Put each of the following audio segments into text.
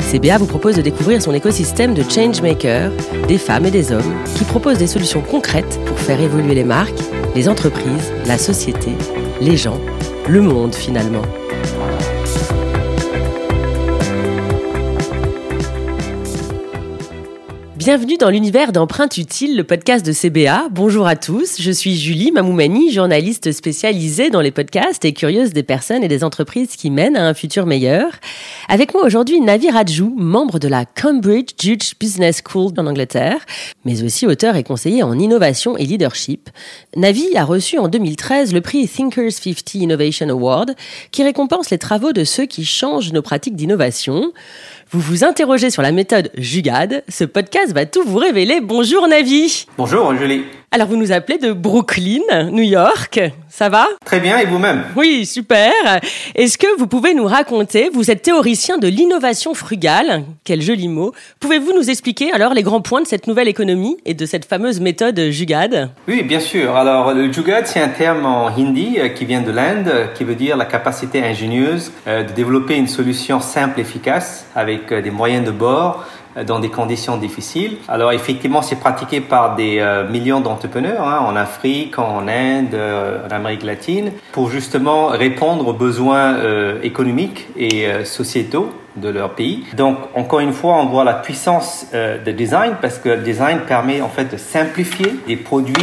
CBA vous propose de découvrir son écosystème de changemakers, des femmes et des hommes qui proposent des solutions concrètes pour faire évoluer les marques, les entreprises, la société, les gens, le monde finalement. Bienvenue dans l'univers d'Empreinte Utile, le podcast de CBA. Bonjour à tous, je suis Julie Mamoumani, journaliste spécialisée dans les podcasts et curieuse des personnes et des entreprises qui mènent à un futur meilleur. Avec moi aujourd'hui Navi Rajou, membre de la Cambridge Judge Business School en Angleterre, mais aussi auteur et conseiller en innovation et leadership. Navi a reçu en 2013 le prix Thinkers 50 Innovation Award, qui récompense les travaux de ceux qui changent nos pratiques d'innovation. Vous vous interrogez sur la méthode Jugade. Ce podcast va tout vous révéler. Bonjour Navi. Bonjour Julie. Alors vous nous appelez de Brooklyn, New York. Ça va? Très bien, et vous-même? Oui, super. Est-ce que vous pouvez nous raconter, vous êtes théoricien de l'innovation frugale, quel joli mot. Pouvez-vous nous expliquer alors les grands points de cette nouvelle économie et de cette fameuse méthode Jugad? Oui, bien sûr. Alors le Jugad, c'est un terme en hindi euh, qui vient de l'Inde, qui veut dire la capacité ingénieuse euh, de développer une solution simple, efficace, avec euh, des moyens de bord dans des conditions difficiles. Alors effectivement, c'est pratiqué par des euh, millions d'entrepreneurs hein, en Afrique, en Inde, euh, en Amérique latine, pour justement répondre aux besoins euh, économiques et sociétaux de leur pays. Donc, encore une fois, on voit la puissance de design parce que le design permet en fait de simplifier des produits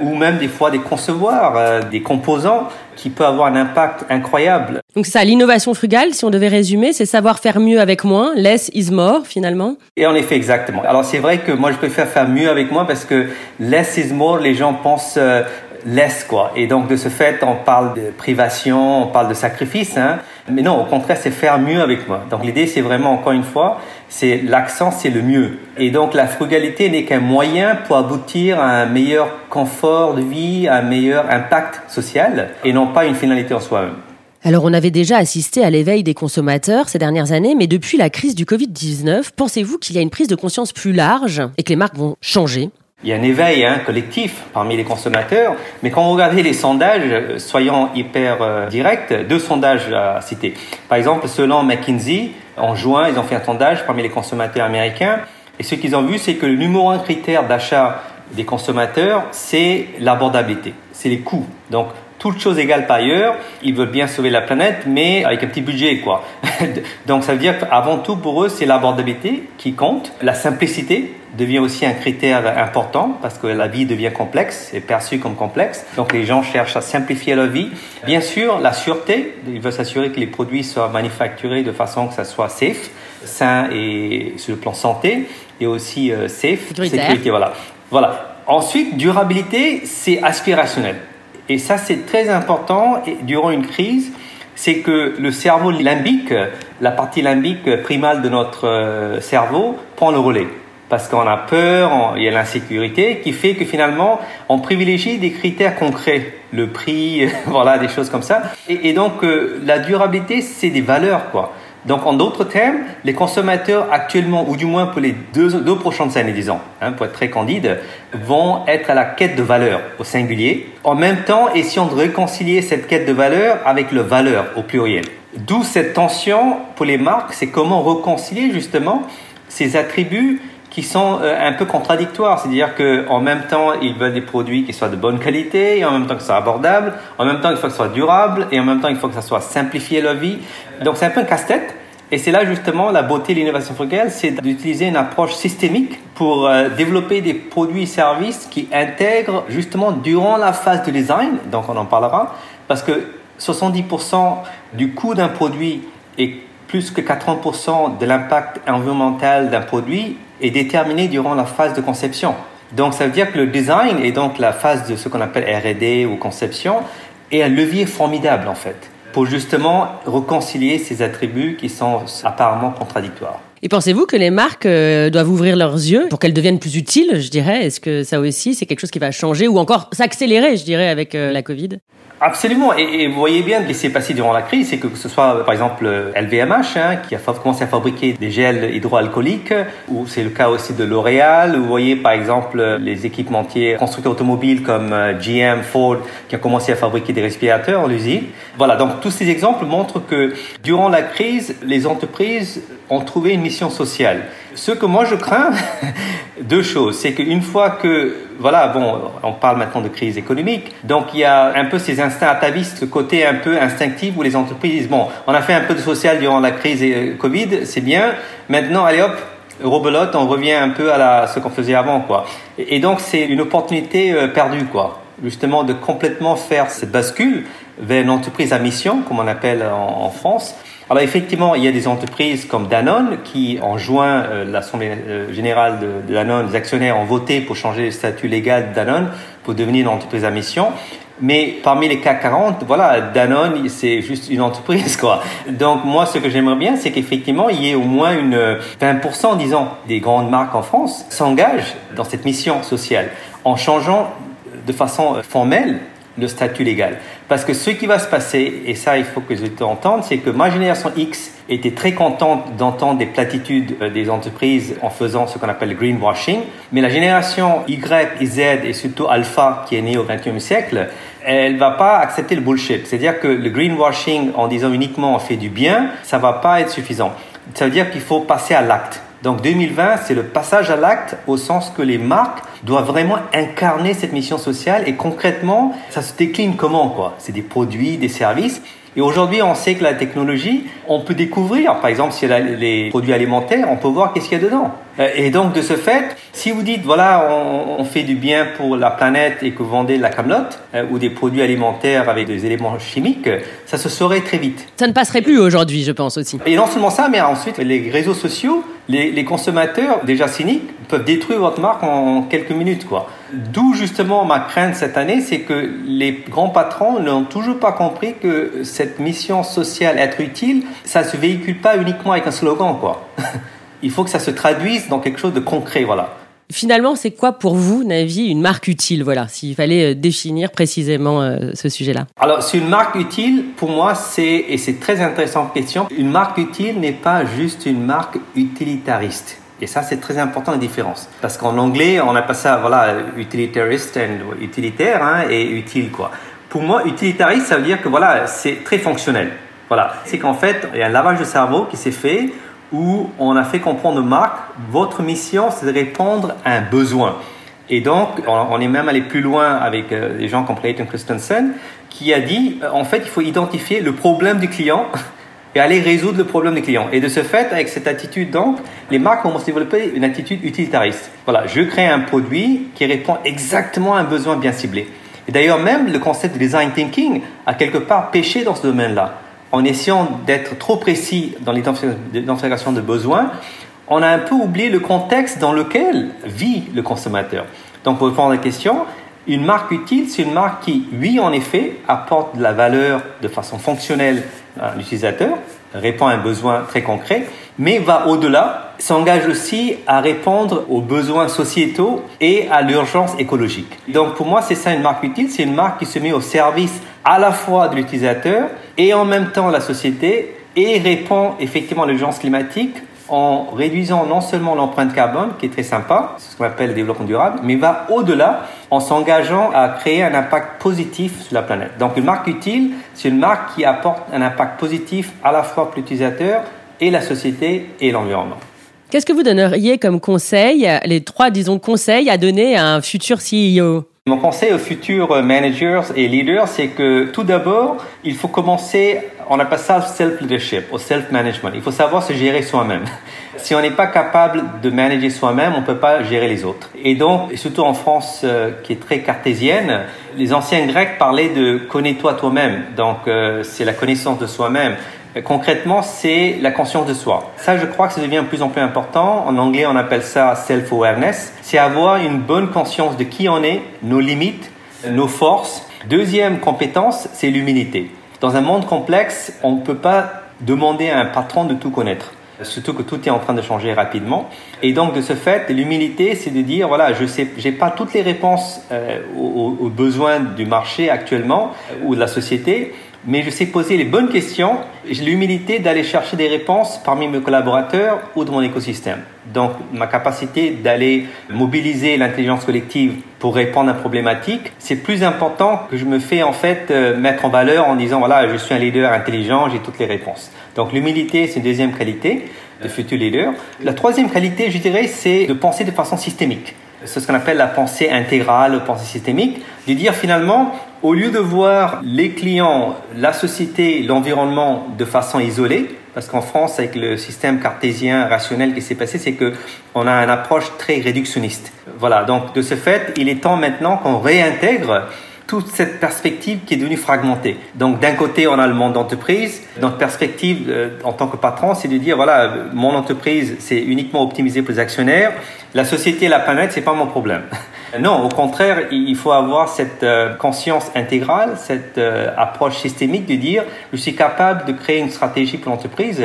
ou même des fois des concevoir euh, des composants qui peuvent avoir un impact incroyable. Donc ça, l'innovation frugale, si on devait résumer, c'est savoir faire mieux avec moins, less is more finalement. Et en effet, exactement. Alors c'est vrai que moi je préfère faire mieux avec moins parce que less is more, les gens pensent euh, less quoi. Et donc de ce fait, on parle de privation, on parle de sacrifice. Hein. Mais non, au contraire, c'est faire mieux avec moi. Donc l'idée, c'est vraiment, encore une fois, c'est l'accent, c'est le mieux. Et donc la frugalité n'est qu'un moyen pour aboutir à un meilleur confort de vie, à un meilleur impact social, et non pas une finalité en soi-même. Alors on avait déjà assisté à l'éveil des consommateurs ces dernières années, mais depuis la crise du Covid-19, pensez-vous qu'il y a une prise de conscience plus large et que les marques vont changer? Il y a un éveil hein, collectif parmi les consommateurs, mais quand vous regardez les sondages, euh, soyons hyper euh, directs, deux sondages à citer. Par exemple, selon McKinsey, en juin, ils ont fait un sondage parmi les consommateurs américains, et ce qu'ils ont vu, c'est que le numéro un critère d'achat des consommateurs, c'est l'abordabilité, c'est les coûts. Donc, toutes choses égales par ailleurs, ils veulent bien sauver la planète, mais avec un petit budget, quoi. Donc, ça veut dire qu'avant tout, pour eux, c'est l'abordabilité qui compte, la simplicité, devient aussi un critère important parce que la vie devient complexe et perçue comme complexe. Donc les gens cherchent à simplifier leur vie. Bien sûr, la sûreté, ils veulent s'assurer que les produits soient manufacturés de façon que ça soit safe, sain et sur le plan santé et aussi euh, safe, sécurité. Voilà. Voilà. Ensuite, durabilité, c'est aspirationnel. Et ça, c'est très important durant une crise c'est que le cerveau limbique, la partie limbique primale de notre euh, cerveau, prend le relais parce qu'on a peur, il y a l'insécurité qui fait que finalement on privilégie des critères concrets, le prix, voilà, des choses comme ça. Et, donc euh, la durabilité, c'est des valeurs, quoi. Donc en d'autres termes, les consommateurs actuellement, ou du moins pour les deux, prochaines années, disons, hein, pour être très candide, vont être à la quête de valeur au singulier, en même temps essayant de réconcilier cette quête de valeur avec le valeur au pluriel. D'où cette tension pour les marques, c'est comment réconcilier justement ces attributs qui sont euh, un peu contradictoires. C'est-à-dire qu'en même temps, ils veulent des produits qui soient de bonne qualité, et en même temps que ce soit abordable, en même temps il faut que ce soit durable, et en même temps il faut que ça soit simplifié leur vie. Donc c'est un peu un casse-tête. Et c'est là justement la beauté de l'innovation frugale, c'est d'utiliser une approche systémique pour euh, développer des produits et services qui intègrent justement durant la phase de design, donc on en parlera, parce que 70% du coût d'un produit est plus que 80% de l'impact environnemental d'un produit est déterminé durant la phase de conception. Donc ça veut dire que le design et donc la phase de ce qu'on appelle R&D ou conception est un levier formidable en fait pour justement réconcilier ces attributs qui sont apparemment contradictoires. Et pensez-vous que les marques euh, doivent ouvrir leurs yeux pour qu'elles deviennent plus utiles, je dirais? Est-ce que ça aussi, c'est quelque chose qui va changer ou encore s'accélérer, je dirais, avec euh, la Covid? Absolument. Et, vous voyez bien ce qui s'est passé durant la crise, c'est que, ce soit par exemple LVMH hein, qui a commencé à fabriquer des gels hydroalcooliques, ou c'est le cas aussi de L'Oréal. Vous voyez par exemple les équipementiers constructeurs automobiles comme euh, GM, Ford, qui ont commencé à fabriquer des respirateurs en usine. Voilà. Donc tous ces exemples montrent que durant la crise, les entreprises ont trouvé une mission sociale. Ce que moi je crains, deux choses, c'est qu'une fois que, voilà, bon, on parle maintenant de crise économique, donc il y a un peu ces instincts atavistes, ce côté un peu instinctif où les entreprises bon, on a fait un peu de social durant la crise euh, Covid, c'est bien, maintenant, allez hop, rebelote, on revient un peu à la, ce qu'on faisait avant, quoi. Et, donc c'est une opportunité euh, perdue, quoi. Justement de complètement faire cette bascule vers une entreprise à mission, comme on appelle en France, alors effectivement, il y a des entreprises comme Danone qui, en juin, euh, l'Assemblée euh, générale de, Danone, les actionnaires ont voté pour changer le statut légal de Danone pour devenir une entreprise à mission. Mais parmi les CAC 40, voilà, Danone, c'est juste une entreprise, quoi. Donc moi, ce que j'aimerais bien, c'est qu'effectivement, il y ait au moins une 20%, disons, des grandes marques en France s'engagent dans cette mission sociale en changeant de façon formelle le statut légal. Parce que ce qui va se passer, et ça il faut que je t'entende, c'est que ma génération X était très contente d'entendre des platitudes euh, des entreprises en faisant ce qu'on appelle le greenwashing, mais la génération Y, Z et surtout Alpha qui est née au XXe siècle, elle va pas accepter le bullshit. C'est-à-dire que le greenwashing en disant uniquement on fait du bien, ça va pas être suffisant. Ça veut dire qu'il faut passer à l'acte. Donc 2020, c'est le passage à l'acte au sens que les marques doivent vraiment incarner cette mission sociale et concrètement, ça se décline comment quoi? C'est des produits, des services et aujourd'hui, on sait que la technologie, on peut découvrir, par exemple, si les produits alimentaires, on peut voir qu'est-ce qu'il y a dedans. Euh, et donc, de ce fait, si vous dites, voilà, on, fait du bien pour la planète et que vous vendez de la camelote euh, ou des produits alimentaires avec des éléments chimiques, ça se saurait très vite. Ça ne passerait plus aujourd'hui, je pense aussi. Et non seulement ça, mais ensuite, les réseaux sociaux, les, consommateurs, déjà cyniques, peuvent détruire votre marque en quelques minutes, quoi. D'où justement ma crainte cette année, c'est que les grands patrons n'ont toujours pas compris que cette mission sociale, être utile, ça se véhicule pas uniquement avec un slogan, quoi. Il faut que ça se traduise dans quelque chose de concret, voilà. Finalement, c'est quoi pour vous, Navi, une marque utile Voilà, s'il fallait euh, définir précisément euh, ce sujet-là. Alors, c'est une marque utile, pour moi, c'est, et c'est très intéressante question, une marque utile n'est pas juste une marque utilitariste. Et ça, c'est très important la différence. Parce qu'en anglais, on appelle ça, voilà, utilitariste, utilitaire hein, et utile, quoi. Pour moi, utilitariste, ça veut dire que, voilà, c'est très fonctionnel. Voilà. C'est qu'en fait, il y a un lavage de cerveau qui s'est fait où on a fait comprendre aux marques, votre mission, c'est de répondre à un besoin. Et donc, on est même allé plus loin avec euh, des gens comme Clayton Christensen, qui a dit, euh, en fait, il faut identifier le problème du client et aller résoudre le problème des clients. Et de ce fait, avec cette attitude, donc, les marques vont développer une attitude utilitariste. Voilà, je crée un produit qui répond exactement à un besoin bien ciblé. Et d'ailleurs, même le concept de design thinking a quelque part péché dans ce domaine-là. En essayant d'être trop précis dans l'identification de besoins, on a un peu oublié le contexte dans lequel vit le consommateur. Donc, pour répondre à la question, une marque utile, c'est une marque qui, oui, en effet, apporte de la valeur de façon fonctionnelle l'utilisateur, répond à un besoin très concret, mais va au-delà, s'engage aussi à répondre aux besoins sociétaux et à l'urgence écologique. Donc pour moi, c'est ça une marque utile, c'est une marque qui se met au service à la fois de l'utilisateur et en même temps la société et répond effectivement à l'urgence climatique en réduisant non seulement l'empreinte carbone, qui est très sympa, c'est ce qu'on appelle le développement durable, mais va au-delà en s'engageant à créer un impact positif sur la planète. Donc une marque utile, c'est une marque qui apporte un impact positif à la fois pour l'utilisateur et la société et l'environnement. Qu'est-ce que vous donneriez comme conseil, les trois, disons, conseils à donner à un futur CEO mon conseil aux futurs managers et leaders, c'est que tout d'abord, il faut commencer, on appelle ça self-leadership, ou self-management. Il faut savoir se gérer soi-même. Si on n'est pas capable de manager soi-même, on ne peut pas gérer les autres. Et donc, surtout en France, euh, qui est très cartésienne, les anciens Grecs parlaient de connais-toi toi-même. Donc, euh, c'est la connaissance de soi-même. Concrètement, c'est la conscience de soi. Ça, je crois que ça devient de plus en plus important. En anglais, on appelle ça self-awareness. C'est avoir une bonne conscience de qui on est, nos limites, nos forces. Deuxième compétence, c'est l'humilité. Dans un monde complexe, on ne peut pas demander à un patron de tout connaître. surtout que tout est en train de changer rapidement. Et donc de ce fait, l'humilité, c'est de dire voilà, je sais, j'ai pas toutes les réponses euh, aux, aux, besoins du marché actuellement ou de la société, mais je sais poser les bonnes questions. J'ai l'humilité d'aller chercher des réponses parmi mes collaborateurs ou de mon écosystème. Donc, ma capacité d'aller mobiliser l'intelligence collective pour répondre à une problématique, c'est plus important que je me fais en fait euh, mettre en valeur en disant voilà, je suis un leader intelligent, j'ai toutes les réponses. Donc, l'humilité, c'est une deuxième qualité de futur leader. La troisième qualité, je dirais, c'est de penser de façon systémique. C'est ce qu'on appelle la pensée intégrale, la pensée systémique, de dire finalement, au lieu de voir les clients, la société, l'environnement de façon isolée, parce qu'en France, avec le système cartésien rationnel qui s'est passé, c'est que on a une approche très réductionniste. Voilà. Donc, de ce fait, il est temps maintenant qu'on réintègre toute cette perspective qui est devenue fragmentée. Donc d'un côté, on a le monde d'entreprise. Notre perspective euh, en tant que patron, c'est de dire voilà, mon entreprise, c'est uniquement optimisé pour les actionnaires. La société, la planète, c'est pas mon problème. Non, au contraire, il faut avoir cette euh, conscience intégrale, cette euh, approche systémique de dire je suis capable de créer une stratégie pour l'entreprise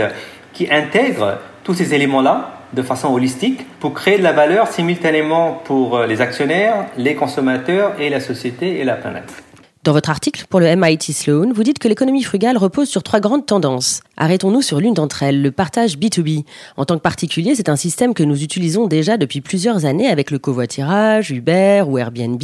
qui intègre tous ces éléments-là de façon holistique pour créer de la valeur simultanément pour euh, les actionnaires, les consommateurs et la société et la planète. Dans votre article pour le MIT Sloan, vous dites que l'économie frugale repose sur trois grandes tendances. Arrêtons-nous sur l'une d'entre elles, le partage B2B. En tant que particulier, c'est un système que nous utilisons déjà depuis plusieurs années avec le covoiturage, Uber ou Airbnb.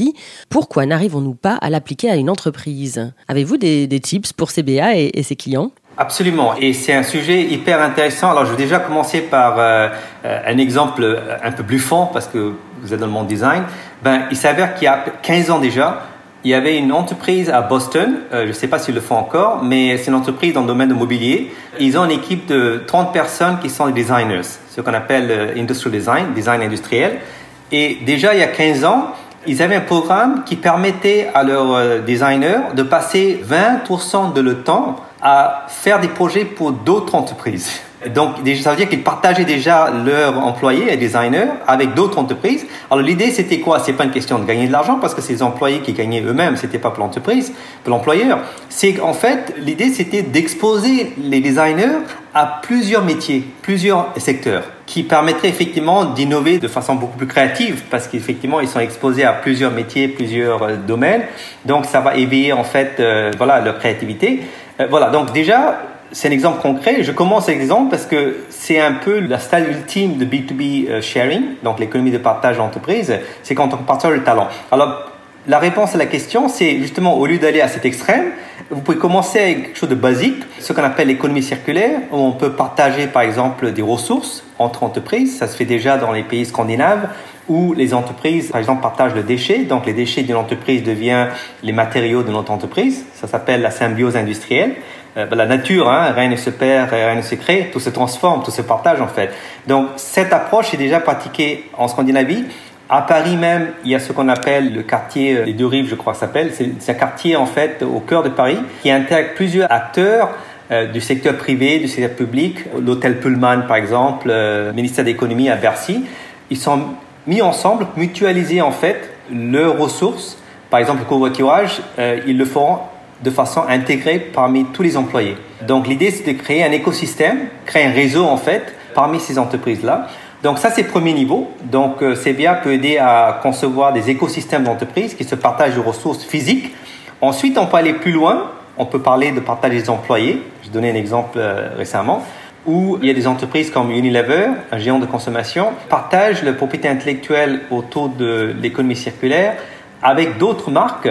Pourquoi n'arrivons-nous pas à l'appliquer à une entreprise? Avez-vous des, tips pour CBA et, ses clients? Absolument, et c'est un sujet hyper intéressant. Alors je vais déjà commencer par euh, euh, un exemple un peu bluffant parce que vous êtes dans le monde design. Ben, il s'avère qu'il y a 15 ans déjà, il y avait une entreprise à Boston, euh, je ne sais pas s'ils le font encore, mais c'est une entreprise dans le domaine de mobilier. Ils ont une équipe de 30 personnes qui sont des designers, ce qu'on appelle euh, industrial design, design industriel. Et déjà il y a 15 ans, ils avaient un programme qui permettait à leurs euh, designers de passer 20% de le temps à faire des projets pour d'autres entreprises. Donc, ça veut dire qu'ils partageaient déjà leurs employés et designers avec d'autres entreprises. Alors, l'idée, c'était quoi? C'est pas une question de gagner de l'argent parce que ces employés qui gagnaient eux-mêmes, c'était pas pour l'entreprise, pour l'employeur. C'est en fait, l'idée, c'était d'exposer les designers à plusieurs métiers, plusieurs secteurs qui permettraient effectivement d'innover de façon beaucoup plus créative parce qu'effectivement ils sont exposés à plusieurs métiers, plusieurs euh, domaines. Donc ça va éveiller en fait euh, voilà leur créativité. Euh, voilà, donc déjà c'est un exemple concret. Je commence avec l'exemple parce que c'est un peu la style ultime de B2B euh, sharing, donc l'économie de partage d'entreprise, c'est quand on partage le talent. Alors, la réponse à la question, c'est justement au lieu d'aller à cet extrême, vous pouvez commencer avec quelque chose de basique, ce qu'on appelle l'économie circulaire, où on peut partager par exemple des ressources entre entreprises. Ça se fait déjà dans les pays scandinaves où les entreprises, par exemple, partagent le déchet. Donc les déchets d'une entreprise deviennent les matériaux de notre entreprise. Ça s'appelle la symbiose industrielle. Euh, la nature, hein, rien ne se perd, rien ne se crée, tout se transforme, tout se partage en fait. Donc cette approche est déjà pratiquée en Scandinavie. À Paris même, il y a ce qu'on appelle le quartier des deux rives, je crois s'appelle. C'est un quartier en fait au cœur de Paris qui intègre plusieurs acteurs euh, du secteur privé, du secteur public, l'hôtel Pullman par exemple, euh, ministère de l'économie à Bercy. Ils sont mis ensemble, mutualiser en fait leurs ressources. Par exemple, le covoiturage, ils le feront de façon intégrée parmi tous les employés. Donc l'idée c'est de créer un écosystème, créer un réseau en fait parmi ces entreprises-là. Donc ça c'est premier niveau. Donc euh, CBA peut aider à concevoir des écosystèmes d'entreprises qui se partagent de ressources physiques. Ensuite on peut aller plus loin, on peut parler de partage des employés. J'ai donné un exemple euh, récemment où il y a des entreprises comme Unilever, un géant de consommation, partagent la propriété intellectuelle autour de l'économie circulaire avec d'autres marques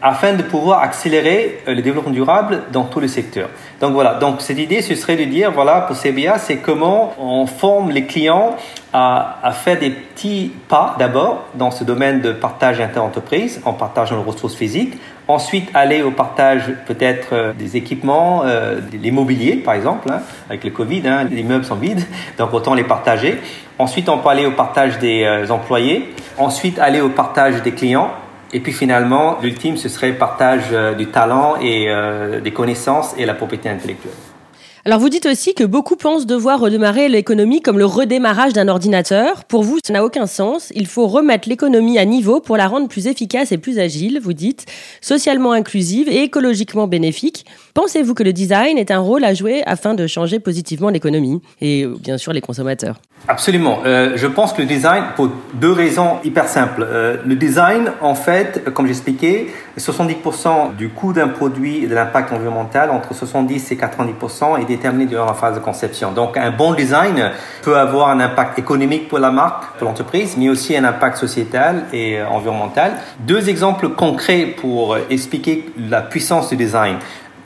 afin de pouvoir accélérer euh, le développement durable dans tous les secteurs. Donc voilà, donc cette idée, ce serait de dire, voilà, pour CBA, c'est comment on forme les clients à, à faire des petits pas d'abord dans ce domaine de partage inter-entreprise, en partageant les ressources physiques, ensuite aller au partage peut-être euh, des équipements, euh, l'immobilier par exemple, hein, avec le Covid, hein, les meubles sont vides, donc autant les partager. Ensuite, on peut aller au partage des euh, employés, ensuite aller au partage des clients, et puis finalement, l'ultime, ce serait le partage euh, du talent et des connaissances et la propriété intellectuelle. Alors vous dites aussi que beaucoup pensent devoir redémarrer l'économie comme le redémarrage d'un ordinateur. Pour vous, ça n'a aucun sens. Il faut remettre l'économie à niveau pour la rendre plus efficace et plus agile, vous dites, socialement inclusive et écologiquement bénéfique. Pensez-vous que le design est un rôle à jouer afin de changer positivement l'économie et euh, bien sûr les consommateurs? Absolument. Euh, je pense que le design, pour deux raisons hyper simples. Euh, le design, en fait, comme j'expliquais, 70% du coût d'un produit et de l'impact environnemental, entre 70 et 90%, est déterminé durant la phase de conception. Donc un bon design peut avoir un impact économique pour la marque, pour l'entreprise, mais aussi un impact sociétal et environnemental. Deux exemples concrets pour expliquer la puissance du design.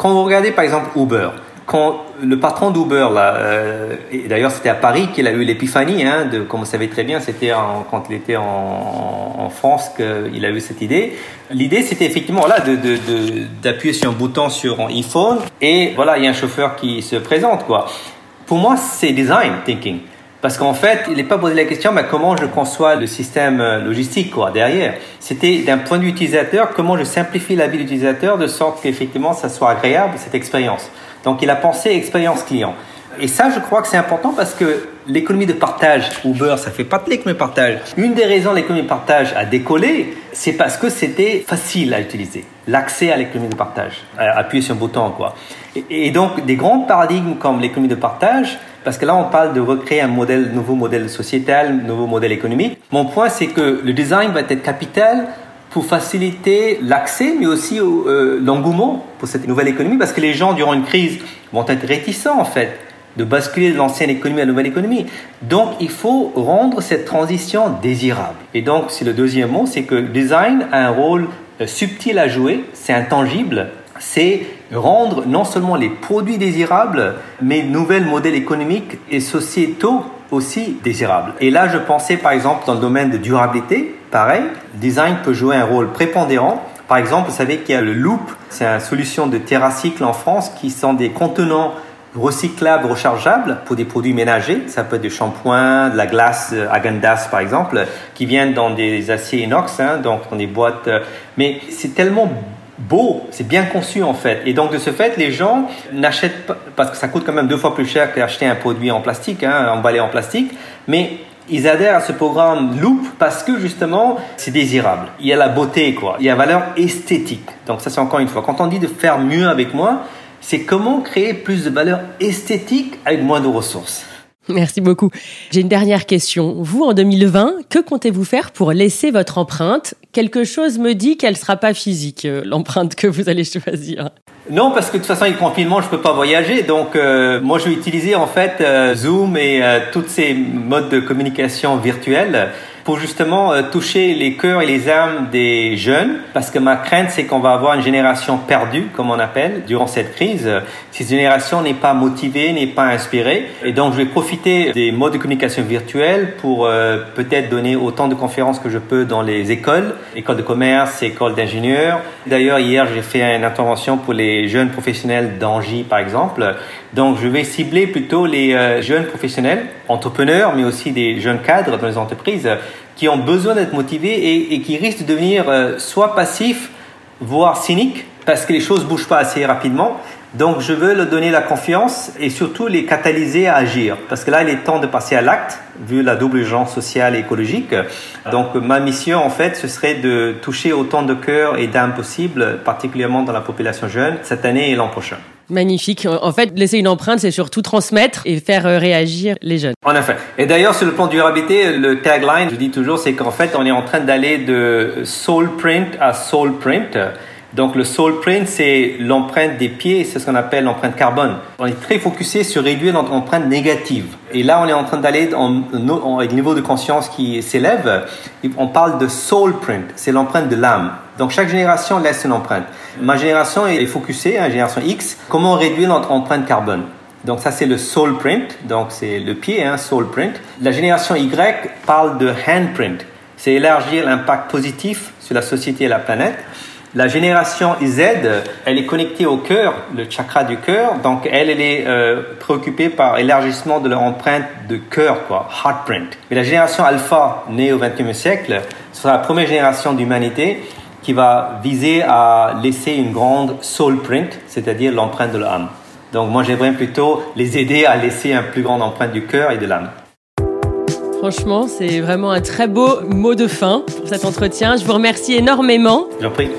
Quand vous regardez par exemple Uber, quand le patron d'Uber, là, euh, et d'ailleurs c'était à Paris qu'il a eu l'épiphanie, hein, de, comme vous savez très bien, c'était quand il était en, France qu'il a eu cette idée. L'idée c'était effectivement là d'appuyer sur un bouton sur un iPhone et voilà, il y a un chauffeur qui se présente. quoi. Pour moi, c'est design thinking. Parce qu'en fait, il n'est pas posé la question, mais comment je conçois le système euh, logistique quoi, derrière? C'était d'un point de vue utilisateur, comment je simplifie la vie de l'utilisateur de sorte qu'effectivement, ça soit agréable, cette expérience. Donc, il a pensé expérience client. Et ça, je crois que c'est important parce que l'économie de partage, Uber, ça fait pas de l'économie de partage. Une des raisons l'économie de partage a décollé, c'est parce que c'était facile à utiliser. L'accès à l'économie de partage, appuyer sur un bouton, quoi. Et, donc, des grands paradigmes comme l'économie de partage, parce que là, on parle de recréer un modèle, nouveau modèle sociétal, nouveau modèle économique. Mon point, c'est que le design va être capital pour faciliter l'accès, mais aussi euh, l'engouement pour cette nouvelle économie, parce que les gens, durant une crise, vont être réticents, en fait, de basculer de l'ancienne économie à la nouvelle économie. Donc, il faut rendre cette transition désirable. Et donc, c'est le deuxième mot, c'est que le design a un rôle euh, subtil à jouer, c'est intangible, c'est rendre non seulement les produits désirables, mais nouveaux modèles économiques et sociétaux aussi désirables. Et là, je pensais par exemple dans le domaine de durabilité, pareil, design peut jouer un rôle prépondérant. Par exemple, vous savez qu'il y a le Loop, c'est une solution de TerraCycle en France qui sont des contenants recyclables, rechargeables pour des produits ménagers. Ça peut être du shampoing, de la glace Agendas par exemple, qui viennent dans des aciers inox, hein, donc dans des boîtes. Mais c'est tellement beau, c'est bien conçu en fait. Et donc de ce fait, les gens n'achètent pas, parce que ça coûte quand même deux fois plus cher qu'acheter un produit en plastique, hein, emballé en plastique, mais ils adhèrent à ce programme Loop parce que justement c'est désirable. Il y a la beauté quoi, il y a la valeur esthétique. Donc ça c'est encore une fois, quand on dit de faire mieux avec moi, c'est comment créer plus de valeur esthétique avec moins de ressources. Merci beaucoup. J'ai une dernière question. Vous, en 2020, que comptez-vous faire pour laisser votre empreinte? Quelque chose me dit qu'elle ne sera pas physique, euh, l'empreinte que vous allez choisir. Non, parce que de toute façon, avec le confinement, je ne peux pas voyager. Donc, euh, moi, je vais utiliser en fait euh, Zoom et tous ces modes de communication virtuels pour justement euh, toucher les cœurs et les âmes des jeunes, parce que ma crainte, c'est qu'on va avoir une génération perdue, comme on appelle, durant cette crise. Cette génération n'est pas motivée, n'est pas inspirée, et donc je vais profiter des modes de communication virtuels pour euh, peut-être donner autant de conférences que je peux dans les écoles, écoles de commerce, écoles d'ingénieurs. D'ailleurs, hier, j'ai fait une intervention pour les jeunes professionnels d'Angie, par exemple. Donc, je vais cibler plutôt les euh, jeunes professionnels, entrepreneurs, mais aussi des jeunes cadres dans les entreprises qui ont besoin d'être motivés et, qui risquent de devenir euh, soit passifs, voire cyniques, parce que les choses bougent pas assez rapidement. Donc, je veux leur donner la confiance et surtout les catalyser à agir. Parce que là, il est temps de passer à l'acte, vu la double urgence sociale et écologique. Donc, ma mission, en fait, ce serait de toucher autant de cœurs et d'âmes possibles, particulièrement dans la population jeune, cette année et l'an prochain. Magnifique. En fait, laisser une empreinte, c'est surtout transmettre et faire euh, réagir les jeunes. En effet. Et d'ailleurs, sur le plan durabilité, le tagline, je dis toujours, c'est qu'en fait, on est en train d'aller de soul print à soul print. Donc le soul print, c'est l'empreinte des pieds, c'est ce qu'on appelle l'empreinte carbone. On est très focusé sur réduire notre empreinte négative. Et là, on est en train d'aller avec le niveau de conscience qui s'élève. On parle de soul print, c'est l'empreinte de l'âme. Donc chaque génération laisse une empreinte. Ma génération est focusée, hein, génération X, comment réduire notre empreinte carbone? Donc ça c'est le soul print, donc c'est le pied, hein, soul print. La génération Y parle de handprint, c'est élargir l'impact positif sur la société et la planète. La génération Z, elle est connectée au cœur, le chakra du cœur, donc elle, elle est euh, préoccupée par l'élargissement de leur empreinte de cœur, quoi, heartprint. Mais la génération alpha, née au XXe siècle, ce sera la première génération d'humanité qui va viser à laisser une grande soul print, c'est-à-dire l'empreinte de l'âme. Donc moi j'aimerais plutôt les aider à laisser une plus grande empreinte du cœur et de l'âme. Franchement, c'est vraiment un très beau mot de fin pour cet entretien. Je vous remercie énormément. J'en prie.